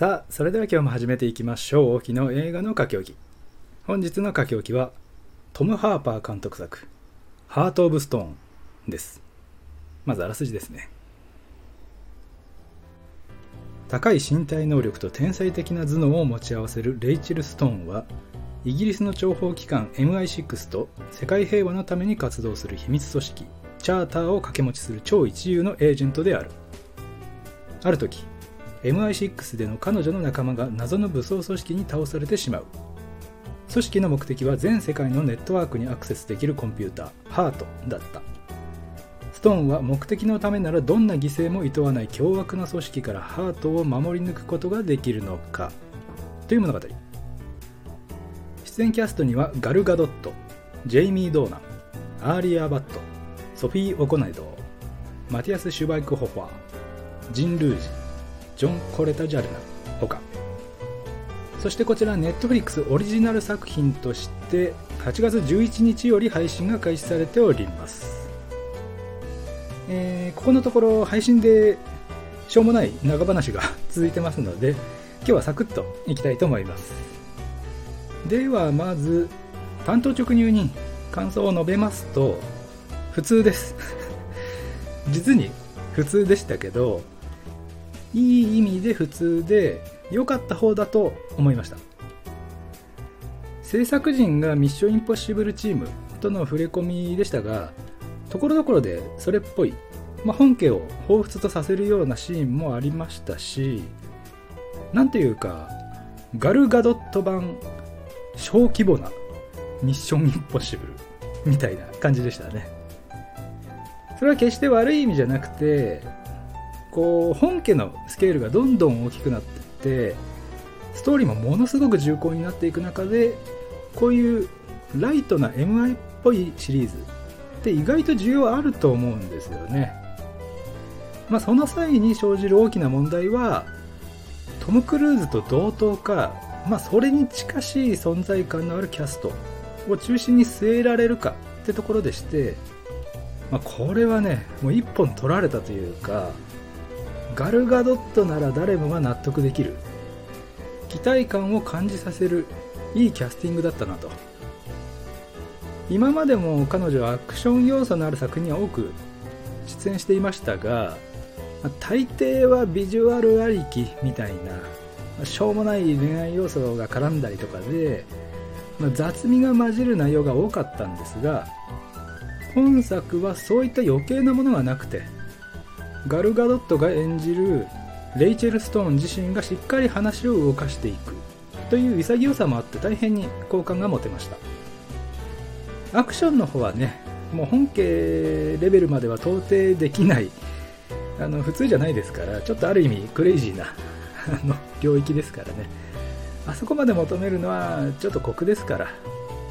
さあそれでは今日も始めていきましょう。昨日映画の書き置き。本日の書き置きはトム・ハーパー監督作「ハート・オブ・ストーン」です。まずあらすじですね。高い身体能力と天才的な頭脳を持ち合わせるレイチェル・ストーンはイギリスの諜報機関 MI6 と世界平和のために活動する秘密組織チャーターを掛け持ちする超一流のエージェントである。ある時 MI6 での彼女の仲間が謎の武装組織に倒されてしまう。組織の目的は全世界のネットワークにアクセスできるコンピューターハートだった。ストーンは目的のためならどんな犠牲も厭わない凶悪な組織からハートを守り抜くことができるのか。という物語。出演キャストにはガル・ガドットジェイミー・ドーナンアーリア・バットソフィー・オコナイドマティアス・シュバイク・ホファージン・ルージジョン・コレタ・ジャルナほか。そしてこちらネットフリックスオリジナル作品として8月11日より配信が開始されております。えー、ここのところ配信でしょうもない長話が続いてますので今日はサクッといきたいと思います。ではまず担当直入に感想を述べますと普通です。実に普通でしたけどいい意味で普通で良かった方だと思いました。制作陣がミッションインポッシブルチームとの触れ込みでしたがところどころでそれっぽい、まあ、本家を彷彿とさせるようなシーンもありましたしなんというかガルガドット版小規模なミッションインポッシブルみたいな感じでしたね。それは決して悪い意味じゃなくてこう本家のケールがどんどん大きくなっていってストーリーもものすごく重厚になっていく中でこういうライトな MI っぽいシリーズって意外と需要あると思うんですよね。まあその際に生じる大きな問題はトム・クルーズと同等かまあそれに近しい存在感のあるキャストを中心に据えられるかってところでして、まあ、これはねもう一本取られたというかガルガドットなら誰もが納得できる。期待感を感じさせる。いいキャスティングだったなと。今までも彼女はアクション要素のある作品には多く出演していましたが大抵はビジュアルありきみたいなしょうもない恋愛要素が絡んだりとかで、雑味が混じる内容が多かったんですが本作はそういった余計なものがなくてガルガドットが演じるレイチェル・ストーン自身がしっかり話を動かしていくという潔さもあって大変に好感が持てました。アクションの方はねもう本家レベルまでは到底できない。あの普通じゃないですからちょっとある意味クレイジーな あの領域ですからね。あそこまで求めるのはちょっと酷ですから、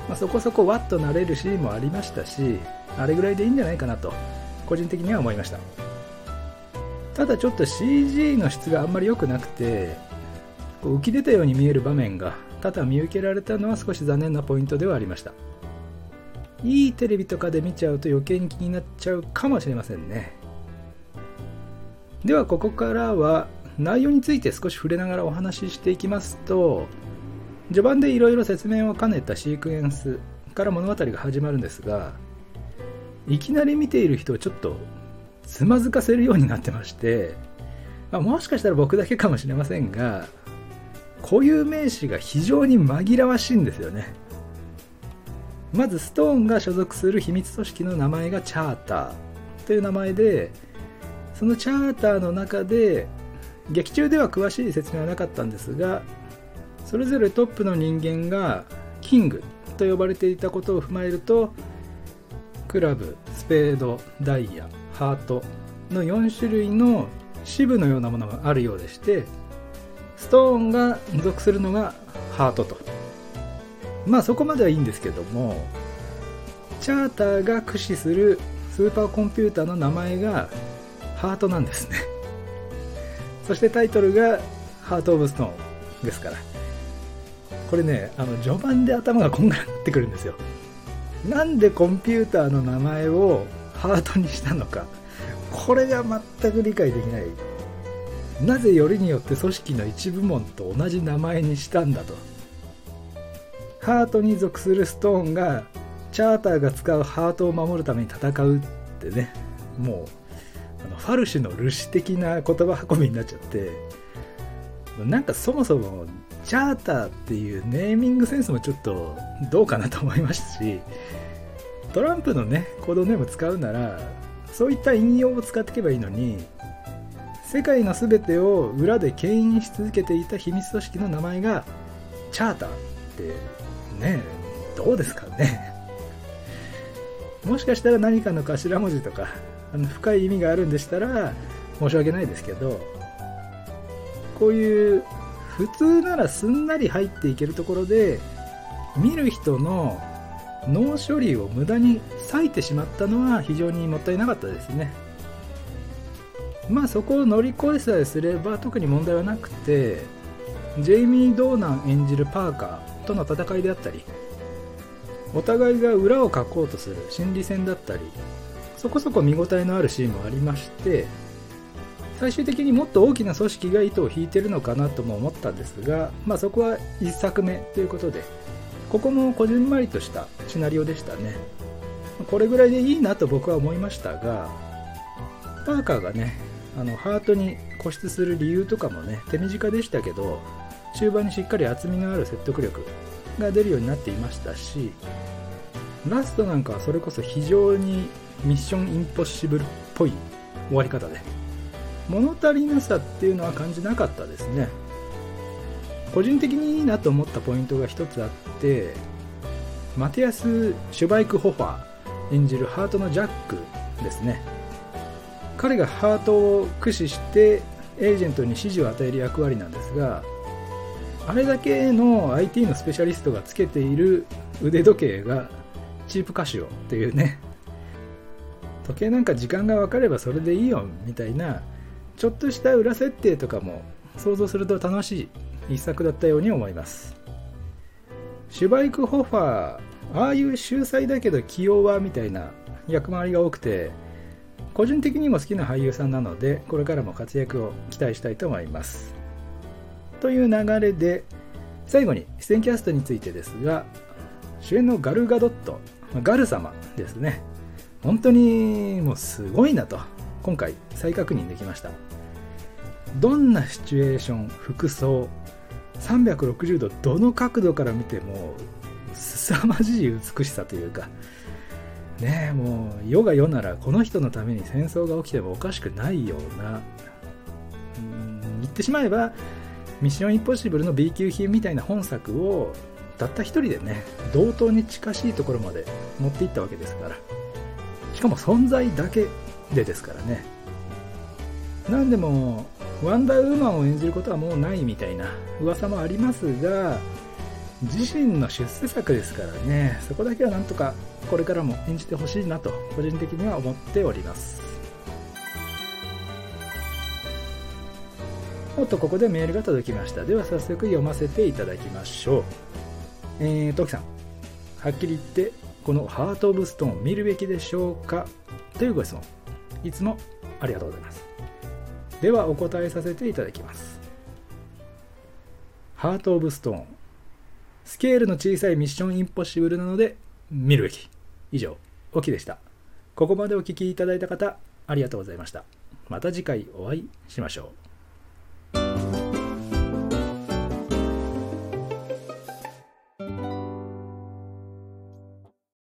まあ、そこそこワッとなれるシーンもありましたしあれぐらいでいいんじゃないかなと個人的には思いました。ただちょっと CG の質があんまり良くなくてこう浮き出たように見える場面が多々見受けられたのは少し残念なポイントではありました。いいテレビとかで見ちゃうと余計に気になっちゃうかもしれませんね。ではここからは内容について少し触れながらお話ししていきますと序盤でいろいろ説明を兼ねたシークエンスから物語が始まるんですがいきなり見ている人をちょっとつまずかせるようになってまして、まあ、もしかしたら僕だけかもしれませんが固有名詞が非常に紛らわしいんですよね。まずストーンが所属する秘密組織の名前がチャーターという名前でそのチャーターの中で劇中では詳しい説明はなかったんですがそれぞれトップの人間がキングと呼ばれていたことを踏まえるとクラブスペードダイヤハートの4種類の支部のようなものがあるようでしてストーンが属するのがハートと。まあそこまではいいんですけどもチャーターが駆使するスーパーコンピューターの名前がハートなんですね。そしてタイトルがハート・オブ・ストーンですから。これねあの序盤で頭がこんがらがってくるんですよ。なんでコンピューターの名前をハートにしたのか。これが全く理解できない。なぜよりによって組織の一部門と同じ名前にしたんだと。ハートに属するストーンがチャーターが使うハートを守るために戦うってね。もうあのファルシュのルシ的な言葉運びになっちゃって。なんかそもそもチャーターっていうネーミングセンスもちょっとどうかなと思いましたし。トランプのねコードネーム使うならそういった引用を使っていけばいいのに世界の全てを裏で牽引し続けていた秘密組織の名前がチャーターってねどうですかね。もしかしたら何かの頭文字とかあの深い意味があるんでしたら申し訳ないですけどこういう普通ならすんなり入っていけるところで見る人の脳処理を無駄に割いてしまったのは非常にもったいなかったですね。まあそこを乗り越えさえすれば特に問題はなくてジェイミー・ドーナン演じるパーカーとの戦いであったりお互いが裏をかこうとする心理戦だったりそこそこ見応えのあるシーンもありまして最終的にもっと大きな組織が糸を引いてるのかなとも思ったんですが、まあ、そこは1作目ということでここもこじんまりとしたシナリオでしたね。これぐらいでいいなと僕は思いましたがパーカーがねあのハートに固執する理由とかもね手短でしたけど中盤にしっかり厚みのある説得力が出るようになっていましたしラストなんかはそれこそ非常にミッションインポッシブルっぽい終わり方で物足りなさっていうのは感じなかったですね。個人的にいいなと思ったポイントが一つあってマティアス・シュバイク・ホファー演じるハートのジャックですね。彼がハートを駆使してエージェントに指示を与える役割なんですがあれだけの IT のスペシャリストがつけている腕時計がチープカシオっていうね。時計なんか時間が分かればそれでいいよみたいなちょっとした裏設定とかも想像すると楽しい一作だったように思います。シュバイク・ホファーああいう秀才だけど器用はみたいな役回りが多くて個人的にも好きな俳優さんなのでこれからも活躍を期待したいと思います。という流れで最後に出演キャストについてですが主演のガル・ガドットガル様ですね。本当にもうすごいなと今回再確認できました。どんなシチュエーション服装360度どの角度から見ても凄まじい美しさというかねえもう世が世ならこの人のために戦争が起きてもおかしくないようなうん言ってしまえばミッションインポッシブルの B 級品みたいな本作をたった一人でね同等に近しいところまで持っていったわけですからしかも存在だけでですからね。何でもワンダーウーマンを演じることはもうないみたいな噂もありますが自身の出世作ですからねそこだけはなんとかこれからも演じてほしいなと個人的には思っております。おっとここでメールが届きました。では早速読ませていただきましょう。えー、トキさん。はっきり言ってこのハート・オブ・ストーン見るべきでしょうか？というご質問。いつもありがとうございます。ではお答えさせていただきます。ハート・オブ・ストーン。スケールの小さいミッション・インポッシブルなので見るべき。以上オキでした。ここまでお聴きいただいた方ありがとうございました。また次回お会いしましょう。